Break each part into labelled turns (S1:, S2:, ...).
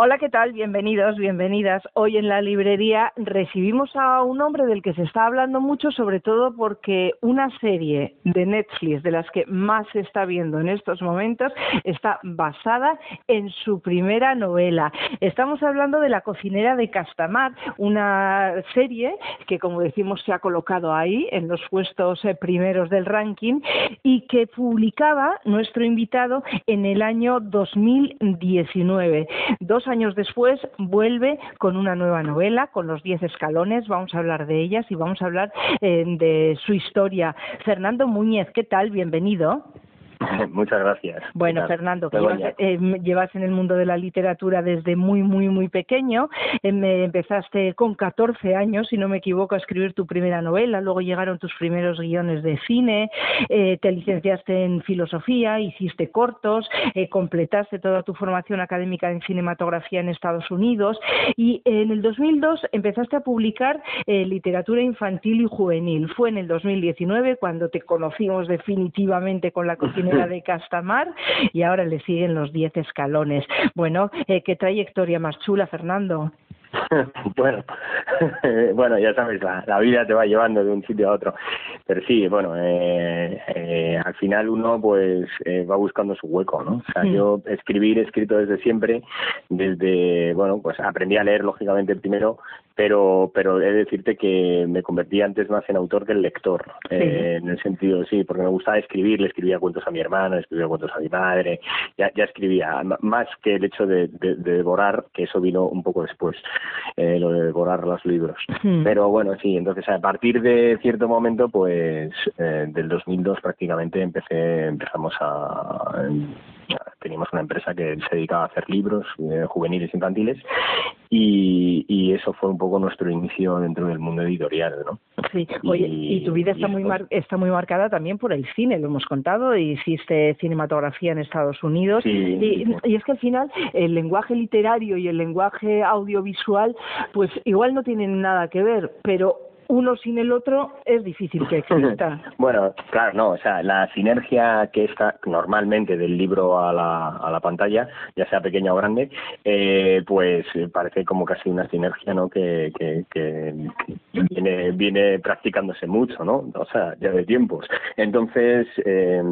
S1: Hola, ¿qué tal? Bienvenidos, bienvenidas. Hoy en la librería recibimos a un hombre del que se está hablando mucho, sobre todo porque una serie de Netflix de las que más se está viendo en estos momentos está basada en su primera novela. Estamos hablando de La cocinera de Castamar, una serie que, como decimos, se ha colocado ahí en los puestos eh, primeros del ranking y que publicaba nuestro invitado en el año 2019. Dos años después vuelve con una nueva novela, con los diez escalones, vamos a hablar de ellas y vamos a hablar eh, de su historia. Fernando Muñez, ¿qué tal? Bienvenido.
S2: Muchas gracias.
S1: Bueno, Fernando, que eh, llevas, en el mundo de la literatura desde muy, muy, muy pequeño. Eh, empezaste con 14 años, si no me equivoco, a escribir tu primera novela. Luego llegaron tus primeros guiones de cine. Eh, te licenciaste en filosofía, hiciste cortos, completaste toda tu formación académica en cinematografía en Estados Unidos. Y en el 2002 empezaste a publicar literatura infantil y juvenil. Fue en el 2019 cuando te conocimos definitivamente con la cocina de Castamar y ahora le siguen los diez escalones. Bueno, eh, qué trayectoria más chula, Fernando.
S2: bueno, bueno, ya sabes, la, vida te va llevando de un sitio a otro. Pero sí, bueno, eh, eh, al final uno pues eh, va buscando su hueco, ¿no? O sea, mm. yo escribir he escrito desde siempre, desde, bueno, pues aprendí a leer lógicamente primero, pero pero he de decirte que me convertí antes más en autor que en lector, eh, en el sentido, sí, porque me gustaba escribir, le escribía cuentos a mi hermano, le escribía cuentos a mi madre, ya, ya escribía, más que el hecho de, devorar, que eso vino un poco después, eh, lo de devorar los libros. Pero bueno, sí, entonces a partir de cierto momento, pues eh, del 2002 prácticamente empecé, empezamos a teníamos una empresa que se dedicaba a hacer libros eh, juveniles infantiles y, y, eso fue un poco nuestro inicio dentro del mundo editorial, ¿no?
S1: Sí, oye, y, tu vida está muy está muy marcada también por el cine, lo hemos contado, hiciste cinematografía en Estados Unidos. Y, y es que al final el lenguaje literario y el lenguaje audiovisual pues igual no tienen nada que ver, pero uno sin el otro es difícil que exista.
S2: bueno, claro, no, o sea, la sinergia que está normalmente del libro a la, a la pantalla, ya sea pequeña o grande, eh, pues parece como casi una sinergia, ¿no? Que, que, que viene, viene practicándose mucho, ¿no? O sea, ya de tiempos. Entonces, eh,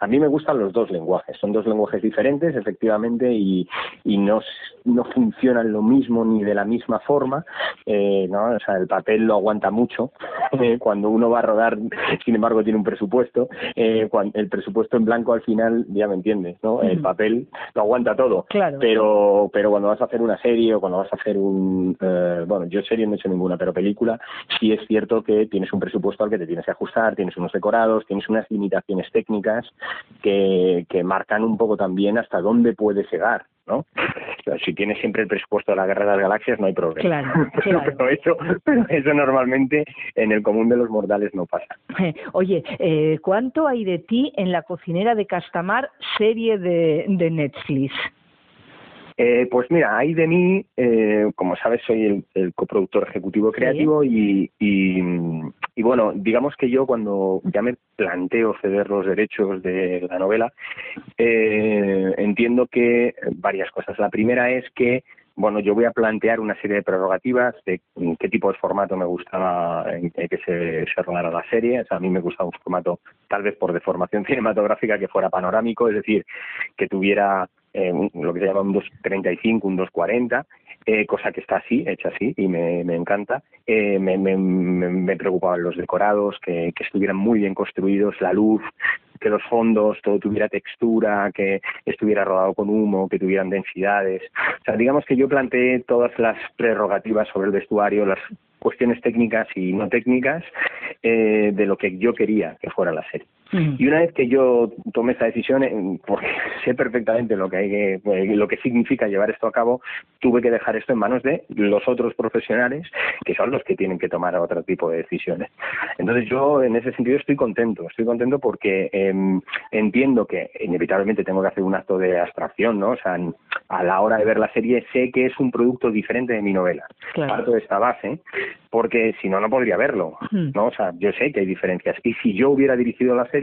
S2: a mí me gustan los dos lenguajes, son dos lenguajes diferentes, efectivamente, y, y no, no funcionan lo mismo ni de la misma forma, eh, ¿no? O sea, el papel lo aguanta mucho eh, cuando uno va a rodar, sin embargo tiene un presupuesto, eh, cuando el presupuesto en blanco al final, ya me entiendes, ¿no? El papel lo aguanta todo,
S1: claro.
S2: pero pero cuando vas a hacer una serie o cuando vas a hacer un, eh, bueno, yo serie no he hecho ninguna, pero película, sí es cierto que tienes un presupuesto al que te tienes que ajustar, tienes unos decorados, tienes unas limitaciones técnicas que, que marcan un poco también hasta dónde puedes llegar. ¿No? si tienes siempre el presupuesto de la Guerra de las Galaxias no hay problema.
S1: Claro,
S2: pero, eso, eso normalmente en el común de los mortales no pasa.
S1: Oye, eh, ¿cuánto hay de ti en La cocinera de Castamar, serie de, de Netflix?
S2: Eh, pues mira, hay de mí, eh, como sabes, soy el, coproductor ejecutivo creativo y, y, bueno, digamos que yo cuando ya me planteo ceder los derechos de la novela, eh, entiendo que varias cosas. La primera es que bueno, yo voy a plantear una serie de prerrogativas de qué tipo de formato me gustaba que se, se rodara la serie. O sea, a mí me gustaba un formato, tal vez por deformación cinematográfica, que fuera panorámico, es decir, que tuviera eh, lo que se llama un 2.35, un 2.40, eh, cosa que está así, hecha así, y me, me encanta. Eh, me, me, me, preocupaban los decorados, que, que estuvieran muy bien construidos, la luz, que los fondos, todo tuviera textura, que estuviera rodado con humo, que tuvieran densidades. O sea, digamos que yo planteé todas las prerrogativas sobre el vestuario, las cuestiones técnicas y no técnicas eh, de lo que yo quería que fuera la serie. Y una vez que yo tomé esta decisión, eh, porque sé perfectamente lo que hay que, eh, lo que significa llevar esto a cabo, tuve que dejar esto en manos de los otros profesionales, que son los que tienen que tomar otro tipo de decisiones. Entonces yo en ese sentido estoy contento, estoy contento porque em, entiendo que inevitablemente tengo que hacer un acto de abstracción, ¿no? O sea, a la hora de ver la serie sé que es un producto diferente de mi novela. Parto de esta base, porque si no, no podría verlo. ¿no? O sea, yo sé que hay diferencias. Y si yo hubiera dirigido la serie,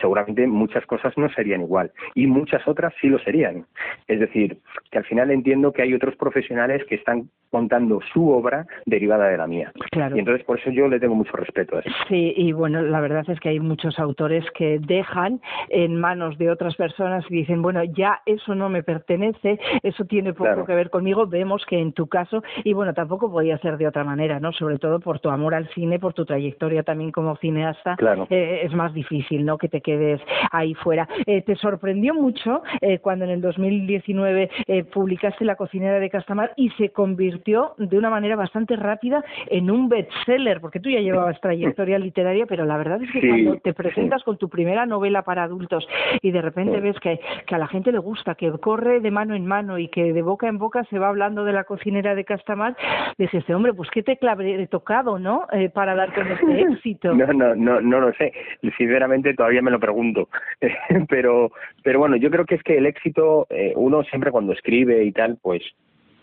S2: seguramente muchas cosas no serían igual. Y muchas otras sí lo serían. Es decir, que al final entiendo que hay otros profesionales que están contando su obra derivada de la mía. Y entonces por eso yo le tengo mucho respeto a eso.
S1: Sí, y bueno, la verdad es que hay muchos autores que dejan en manos de otras personas y dicen, bueno, ya eso no me pertenece, eso tiene poco que ver conmigo. Vemos que en tu caso, y bueno, tampoco podía ser de otra manera, ¿no? Sobre todo por tu amor al cine, por tu trayectoria también como cineasta, eh, es más difícil, ¿no? Que te quedes ahí fuera. Eh, ¿Te sorprendió mucho eh, cuando en el 2019 publicaste La cocinera de Castamar y se convirtió de una manera bastante rápida en un bestseller? Porque tú ya llevabas trayectoria literaria, pero la verdad es que cuando te presentas con tu primera novela para adultos y de repente ves que, que a la gente le gusta, que corre de mano en mano y que de boca en boca se va hablando de la cocinera de Castamar, dices, hombre, pues qué tecla he tocado, ¿no? Eh, para dar con este éxito.
S2: No, no, no, no lo sé. Sinceramente todavía me lo pregunto. pero, pero bueno, yo creo que es que el éxito, eh, uno siempre cuando escribe y tal, pues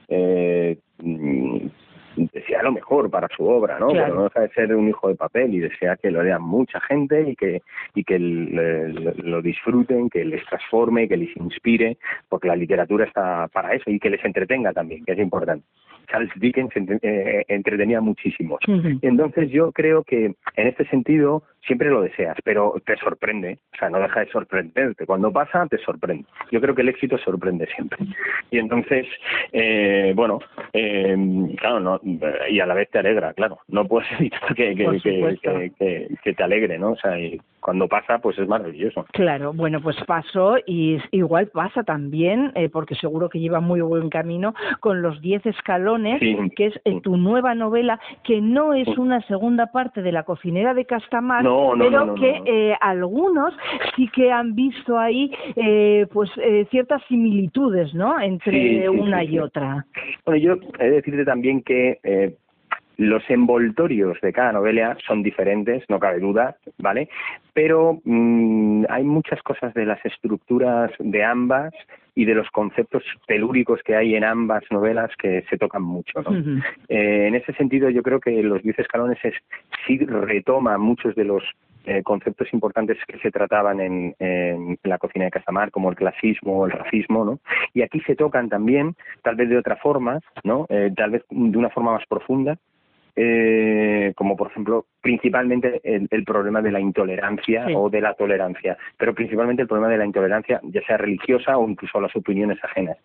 S2: eh, desea lo mejor para su obra, ¿no? Pero no deja de ser un hijo de papel y desea que lo lean mucha gente y que y que lo disfruten, que les transforme, que les inspire, porque la literatura está para eso y que les entretenga también, que es importante. Charles Dickens eh, entretenía muchísimo. Entonces yo creo que en este sentido siempre lo deseas, pero te sorprende, o sea, no deja de sorprenderte. Cuando pasa, te sorprende. Yo creo que el éxito sorprende siempre. Y entonces, eh, bueno, eh, claro, no, y a la vez te alegra, claro. No puedes evitar que, que, que, te alegre, ¿no? O sea, y cuando pasa, pues es maravilloso.
S1: Claro, bueno, pues pasó y igual pasa también, eh, porque seguro que lleva muy buen camino, con los diez escalones, que es tu nueva novela, que no es una segunda parte de La cocinera de Castamar, pero que eh, algunos sí que han visto ahí eh, pues eh, ciertas similitudes, ¿no? Entre una y otra.
S2: Bueno, yo he de decirte también que los envoltorios de cada novela son diferentes, no cabe duda, ¿vale? Pero mm, hay muchas cosas de las estructuras de ambas y de los conceptos telúricos que hay en ambas novelas que se tocan mucho. ¿no? Eh, en ese sentido, yo creo que Los Diez Escalones es, sí retoma muchos de los eh, conceptos importantes que se trataban en, la cocina de Casamar, como el clasismo o el racismo, ¿no? Y aquí se tocan también, tal vez de otra forma, ¿no? Eh, tal vez de una forma más profunda, eh, como por ejemplo principalmente el, problema de la intolerancia o de la tolerancia, pero principalmente el problema de la intolerancia, ya sea religiosa o incluso las opiniones ajenas.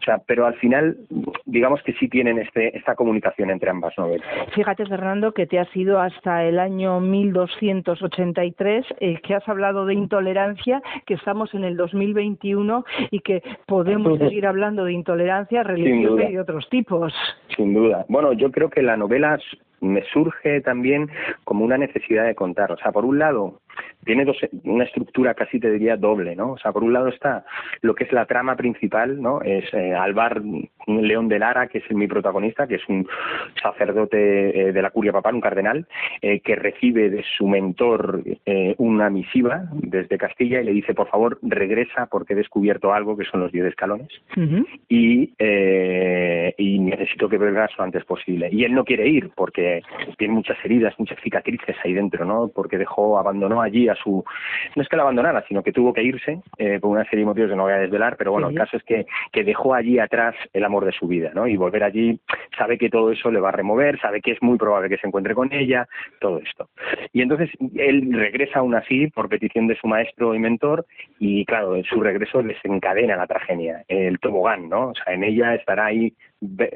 S2: O sea, pero al final, digamos que sí tienen este, esta comunicación entre ambas novelas.
S1: Fíjate, Fernando, que te has ido hasta el año 1283, eh, que has hablado de intolerancia, que estamos en el 2021 y que podemos seguir hablando de intolerancia religiosa y de otros tipos.
S2: Sin duda. Bueno, yo creo que la novela me surge también como una necesidad de contar. O sea, por un lado, tiene dos, una estructura casi te diría doble, ¿no? O sea, por un lado está lo que es la trama principal, ¿no? Es eh, Alvar León de Lara, que es mi protagonista, que es un sacerdote eh, de la curia papal, un cardenal, eh, que recibe de su mentor una misiva desde Castilla y le dice, por favor, regresa porque he descubierto algo que son los diez escalones y, y necesito que vengas lo antes posible. Y él no quiere ir porque tiene muchas heridas, muchas cicatrices ahí dentro, ¿no? Porque dejó, abandonó allí a su, no es que la abandonara, sino que tuvo que irse eh, por una serie de motivos que no voy a desvelar, pero bueno, el caso es que, que dejó allí atrás el amor de su vida, ¿no? Y volver allí sabe que todo eso le va a remover, sabe que es muy probable que se encuentre con ella, todo esto. Y entonces él regresa aún así por petición de su maestro y mentor y claro, en su regreso desencadena la tragedia, el tobogán, ¿no? O sea, en ella estará ahí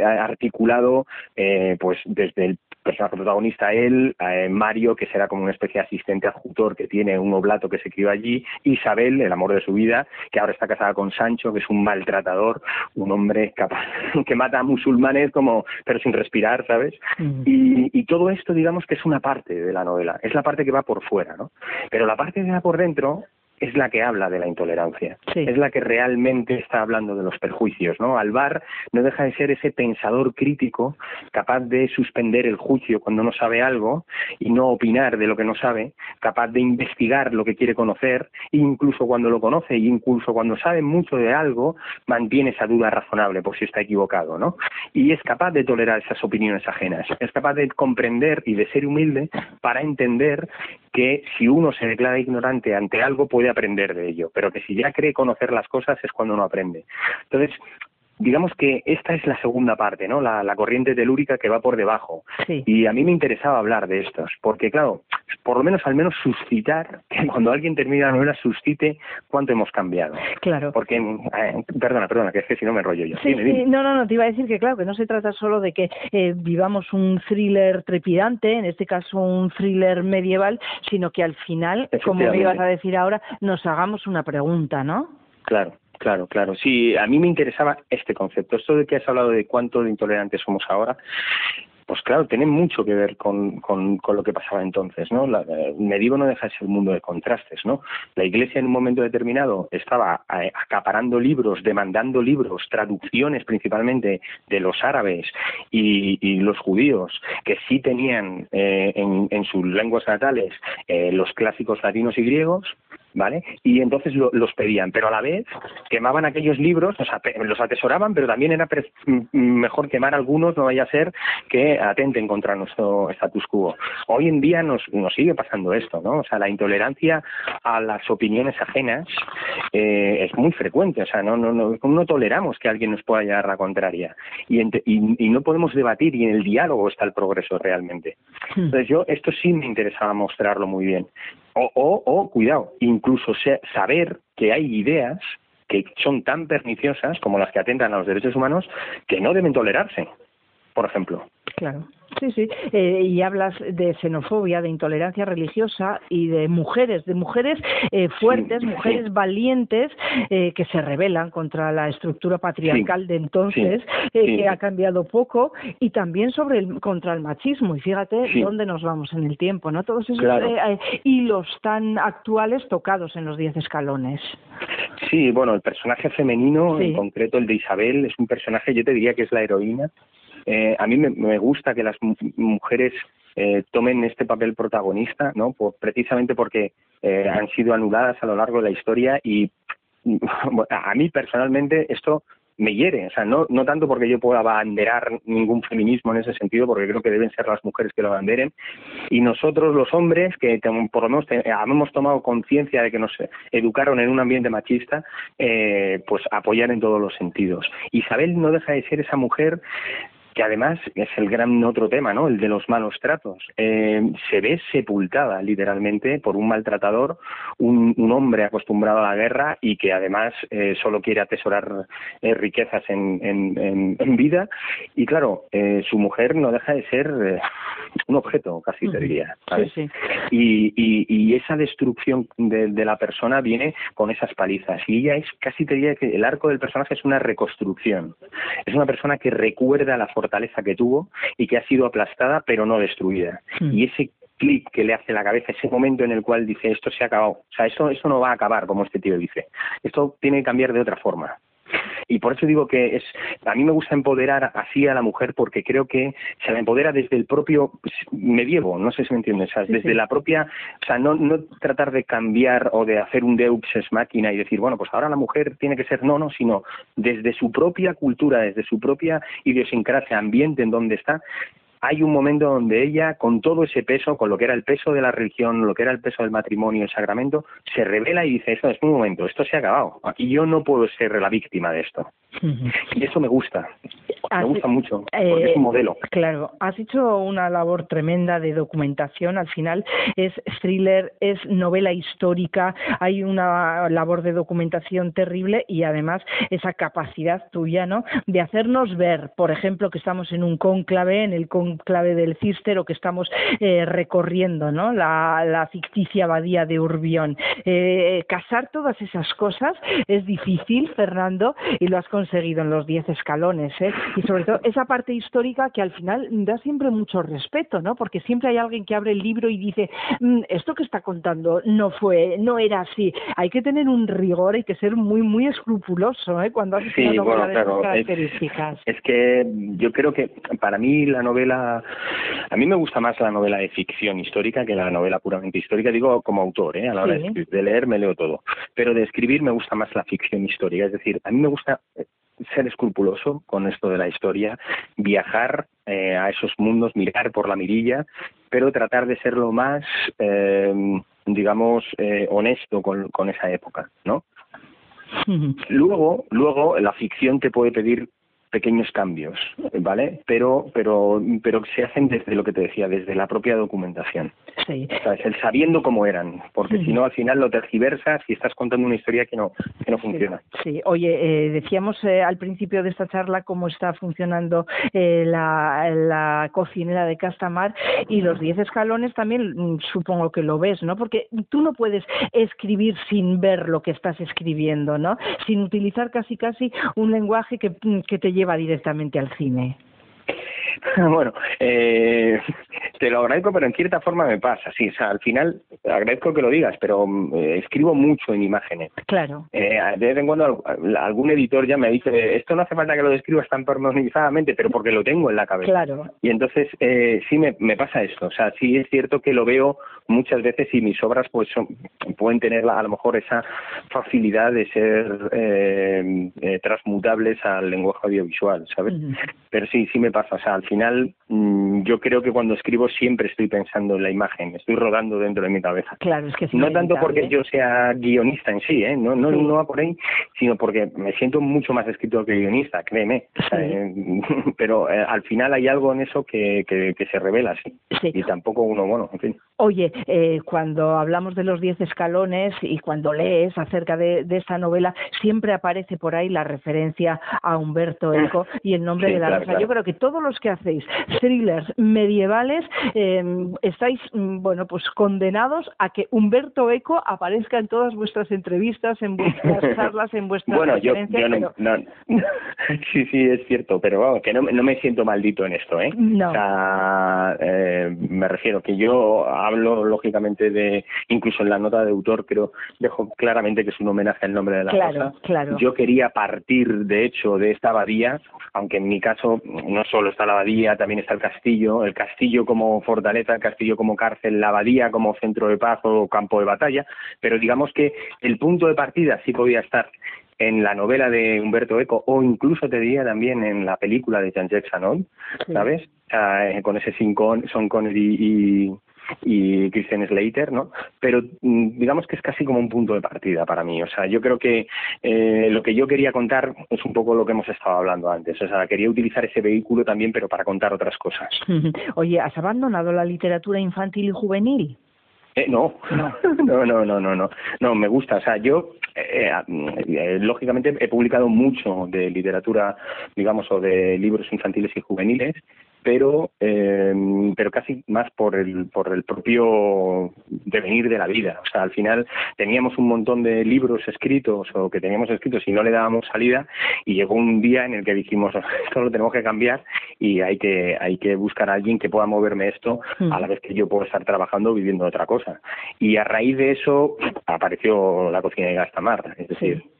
S2: articulado eh, pues desde el personaje protagonista él, eh, Mario, que será como una especie de asistente adjutor que tiene un oblato que se crió allí, Isabel, el amor de su vida, que ahora está casada con Sancho, que es un maltratador, un hombre capaz, que mata a musulmanes como, pero sin respirar, ¿sabes? Mm. Y, y, todo esto, digamos que es una parte de la novela, es la parte que va por fuera, ¿no? Pero la parte que va por dentro es la que habla de la intolerancia, es la que realmente está hablando de los perjuicios, ¿no? Alvar no deja de ser ese pensador crítico capaz de suspender el juicio cuando no sabe algo y no opinar de lo que no sabe, capaz de investigar lo que quiere conocer, incluso cuando lo conoce y incluso cuando sabe mucho de algo, mantiene esa duda razonable por si está equivocado, ¿no? Y es capaz de tolerar esas opiniones ajenas, es capaz de comprender y de ser humilde para entender que si uno se declara ignorante ante algo puede aprender de ello, pero que si ya cree conocer las cosas es cuando no aprende. Entonces, digamos que esta es la segunda parte, ¿no? La, corriente telúrica que va por debajo. Y a mí me interesaba hablar de estos, porque claro, por lo menos al menos suscitar, que cuando alguien termina la novela suscite cuánto hemos cambiado.
S1: Claro.
S2: Porque, eh, perdona, perdona, que es que si no me enrollo yo.
S1: Sí, no, no, no, te iba a decir que claro, que no se trata solo de que eh, vivamos un thriller trepidante, en este caso un thriller medieval, sino que al final, como me ibas a decir ahora, nos hagamos una pregunta, ¿no?
S2: Claro. Claro, claro. Sí, a mí me interesaba este concepto. Esto de que has hablado de cuánto de intolerantes somos ahora, pues claro, tiene mucho que ver con, con, lo que pasaba entonces, ¿no? La, eh, Medievo no deja de ser un mundo de contrastes, ¿no? La Iglesia en un momento determinado estaba eh, acaparando libros, demandando libros, traducciones principalmente de los árabes y, los judíos, que sí tenían eh, en, en, sus lenguas natales los clásicos latinos y griegos, ¿vale? Y entonces los pedían, pero a la vez quemaban aquellos libros, o sea, los atesoraban, pero también era mejor quemar algunos, no vaya a ser que atenten contra nuestro status quo. Hoy en día nos, nos sigue pasando esto, ¿no? O sea, la intolerancia a las opiniones ajenas eh, es muy frecuente, o sea, no, no, no, no toleramos que alguien nos pueda llevar la contraria y, y, no podemos debatir y en el diálogo está el progreso realmente. Hmm. Entonces yo, esto sí me interesaba mostrarlo muy bien. O, o, o cuidado, incluso saber que hay ideas que son tan perniciosas como las que atentan a los derechos humanos que no deben tolerarse, por ejemplo.
S1: Claro. Sí, sí, eh, y hablas de xenofobia, de intolerancia religiosa y de mujeres, de mujeres eh, fuertes, mujeres valientes eh, que se rebelan contra la estructura patriarcal de entonces, que ha cambiado poco, y también sobre el, contra el machismo. Y fíjate dónde nos vamos en el tiempo, ¿no? Todos esos hilos tan actuales tocados en los diez escalones.
S2: Sí, bueno, el personaje femenino, en concreto el de Isabel, es un personaje, yo te diría que es la heroína eh, a mí me, gusta que las mujeres eh, tomen este papel protagonista, ¿no? precisamente porque eh, han sido anuladas a lo largo de la historia y a mí personalmente esto me hiere, o sea, no, no tanto porque yo pueda abanderar ningún feminismo en ese sentido, porque creo que deben ser las mujeres que lo abanderen, y nosotros los hombres, que por lo menos hemos tomado conciencia de que nos educaron en un ambiente machista, eh, pues apoyar en todos los sentidos. Isabel no deja de ser esa mujer que además es el gran otro tema, ¿no? El de los malos tratos. Eh, se ve sepultada literalmente por un maltratador, un, hombre acostumbrado a la guerra y que además eh, solo quiere atesorar eh, riquezas en, en, vida. Y claro, su mujer no deja de ser un objeto, casi te diría. Y, y, esa destrucción de, de, la persona viene con esas palizas. Y ella es, casi te diría que el arco del personaje es una reconstrucción. Es una persona que recuerda la fortaleza que tuvo y que ha sido aplastada pero no destruida. Hmm. Y ese clic que le hace la cabeza, ese momento en el cual dice esto se ha acabado, o sea, esto, esto no va a acabar como este tío dice, esto tiene que cambiar de otra forma. Y por eso digo que es, a mí me gusta empoderar así a la mujer porque creo que se la empodera desde el propio medievo, no sé si me entiendes, desde la propia, o sea, no, no tratar de cambiar o de hacer un deus ex máquina y decir, bueno, pues ahora la mujer tiene que ser no, no, sino desde su propia cultura, desde su propia idiosincrasia, ambiente en donde está, hay un momento donde ella, con todo ese peso, con lo que era el peso de la religión, lo que era el peso del matrimonio, el sacramento, se revela y dice, esto es un momento, esto se ha acabado. Y yo no puedo ser la víctima de esto. Y eso me gusta. Me gusta mucho, porque es un eh, modelo.
S1: Claro, has hecho una labor tremenda de documentación. Al final es thriller, es novela histórica, hay una labor de documentación terrible y además esa capacidad tuya, ¿no? De hacernos ver, por ejemplo, que estamos en un cónclave, en el cónclave del Cister o que estamos eh, recorriendo, ¿no? La, ficticia abadía de Urbión. Eh, casar todas esas cosas es difícil, Fernando, y lo has conseguido en los diez escalones, ¿eh? Y sobre todo esa parte histórica que al final da siempre mucho respeto, ¿no? Porque siempre hay alguien que abre el libro y dice, mm, esto que está contando no fue, no era así. Hay que tener un rigor, hay que ser muy, muy escrupuloso, ¿eh? Cuando haces una novela de esas características.
S2: Es, que yo creo que para mí la novela, a mí me gusta más la novela de ficción histórica que la novela puramente histórica, digo como autor, ¿eh? A la hora de, leer me leo todo. Pero de escribir me gusta más la ficción histórica, es decir, a mí me gusta eh, ser escrupuloso con esto de la historia, viajar eh, a esos mundos, mirar por la mirilla, pero tratar de ser lo más, eh, digamos, eh, honesto con, con esa época, ¿no? Luego, luego la ficción te puede pedir pequeños cambios, ¿vale? Pero, pero, pero se hacen desde lo que te decía, desde la propia documentación. Sí. El sabiendo cómo eran, porque si no al final lo tergiversas y estás contando una historia que no, que no funciona.
S1: Sí, oye, eh, decíamos eh, al principio de esta charla cómo está funcionando eh, la, la cocinera de Castamar y los 10 escalones también mm, supongo que lo ves, ¿no? Porque tú no puedes escribir sin ver lo que estás escribiendo, ¿no? Sin utilizar casi casi un lenguaje que, que te lleva va directamente al cine?
S2: Bueno, eh, te lo agradezco, pero en cierta forma me pasa, sí. O sea, al final agradezco que lo digas, pero mm, eh, escribo mucho en imágenes.
S1: Claro.
S2: Eh, de vez en cuando algún editor ya me dice, esto no hace falta que lo describas tan pormenorizadamente, pero porque lo tengo en la cabeza.
S1: Claro.
S2: Y entonces eh, sí me, me pasa esto. O sea, sí es cierto que lo veo muchas veces y mis obras pues son, pueden tener a lo mejor esa facilidad de ser eh, eh, transmutables al lenguaje audiovisual, ¿sabes? Pero sí, sí me pasa. O sea, al final mm, yo creo que cuando escribo siempre estoy pensando en la imagen, estoy rodando dentro de mi cabeza.
S1: Claro, es que
S2: no tanto porque yo sea guionista en sí, ¿eh? no, no, no va por ahí, sino porque me siento mucho más escritor que guionista, créeme. Eh, pero eh, al final hay algo en eso que, que, se revela, sí. Y tampoco uno, bueno, en fin.
S1: Oye, eh, cuando hablamos de los diez escalones y cuando lees acerca de, de, esta novela, siempre aparece por ahí la referencia a Humberto Eco y el nombre de la rosa. Yo creo que todos los que hacéis thrillers medievales em, estáis, mm, bueno, pues condenados a que Humberto Eco aparezca en todas vuestras entrevistas, en vuestras charlas, en vuestras
S2: bueno, yo, no, sí, sí, es cierto, pero vamos, que no, no me siento maldito en esto, ¿eh?
S1: No.
S2: O sea, eh, me refiero que yo hablo lógicamente de, incluso en la nota de autor, pero dejo claramente que es un homenaje al nombre de la
S1: claro, Claro.
S2: Yo quería partir, de hecho, de esta abadía, aunque en mi caso no solo está la abadía, también está el castillo, el castillo como fortaleza, el castillo como cárcel, la abadía como centro de paz o campo de batalla, pero digamos que el punto de partida sí podía estar en la novela de Humberto Eco o incluso te diría también en la película de Jean-Jacques ¿sabes? Eh, con ese Son Connery y, y Christian Slater, ¿no? Pero mm, digamos que es casi como un punto de partida para mí. O sea, yo creo que eh, lo que yo quería contar es un poco lo que hemos estado hablando antes. O sea, quería utilizar ese vehículo también, pero para contar otras cosas.
S1: Oye, ¿has abandonado la literatura infantil y juvenil?
S2: Eh, no. no, no, no, no, no, no, me gusta. O sea, yo, eh, eh, lógicamente, he publicado mucho de literatura, digamos, o de libros infantiles y juveniles, pero eh, pero casi más por el por el propio devenir de la vida. O sea al final teníamos un montón de libros escritos o que teníamos escritos y no le dábamos salida y llegó un día en el que dijimos esto lo tenemos que cambiar y hay que hay que buscar a alguien que pueda moverme esto mm. a la vez que yo puedo estar trabajando viviendo otra cosa y a raíz de eso apareció la cocina de Gastamar es decir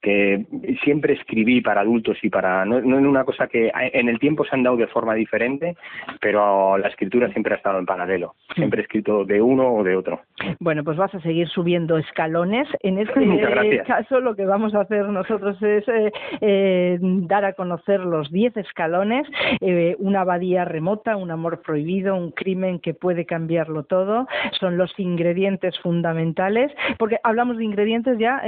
S2: que siempre escribí para adultos y para no, no en una cosa que en el tiempo se han dado de forma diferente pero la escritura siempre ha estado en paralelo. Siempre he escrito de uno o de otro.
S1: Bueno pues vas a seguir subiendo escalones. En este caso lo que vamos a hacer nosotros es eh, eh, dar a conocer los diez escalones eh, una abadía remota un amor prohibido un crimen que puede cambiarlo todo. Son los ingredientes fundamentales porque hablamos de ingredientes ya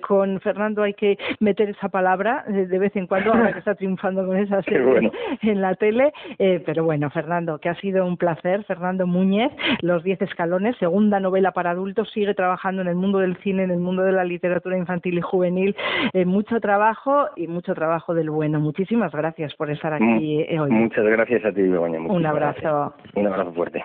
S1: con Fernando hay que meter esa palabra de vez en cuando, ahora que está triunfando con esa serie en la tele. Eh, pero bueno, Fernando, que ha sido un placer. Fernando Muñez, Los Diez Escalones, segunda novela para adultos, sigue trabajando en el mundo del cine, en el mundo de la literatura infantil y juvenil. Eh, mucho trabajo y mucho trabajo del bueno. Muchísimas gracias por estar aquí
S2: eh, hoy. Muchas gracias a ti, Begoña.
S1: Un abrazo.
S2: Un abrazo fuerte.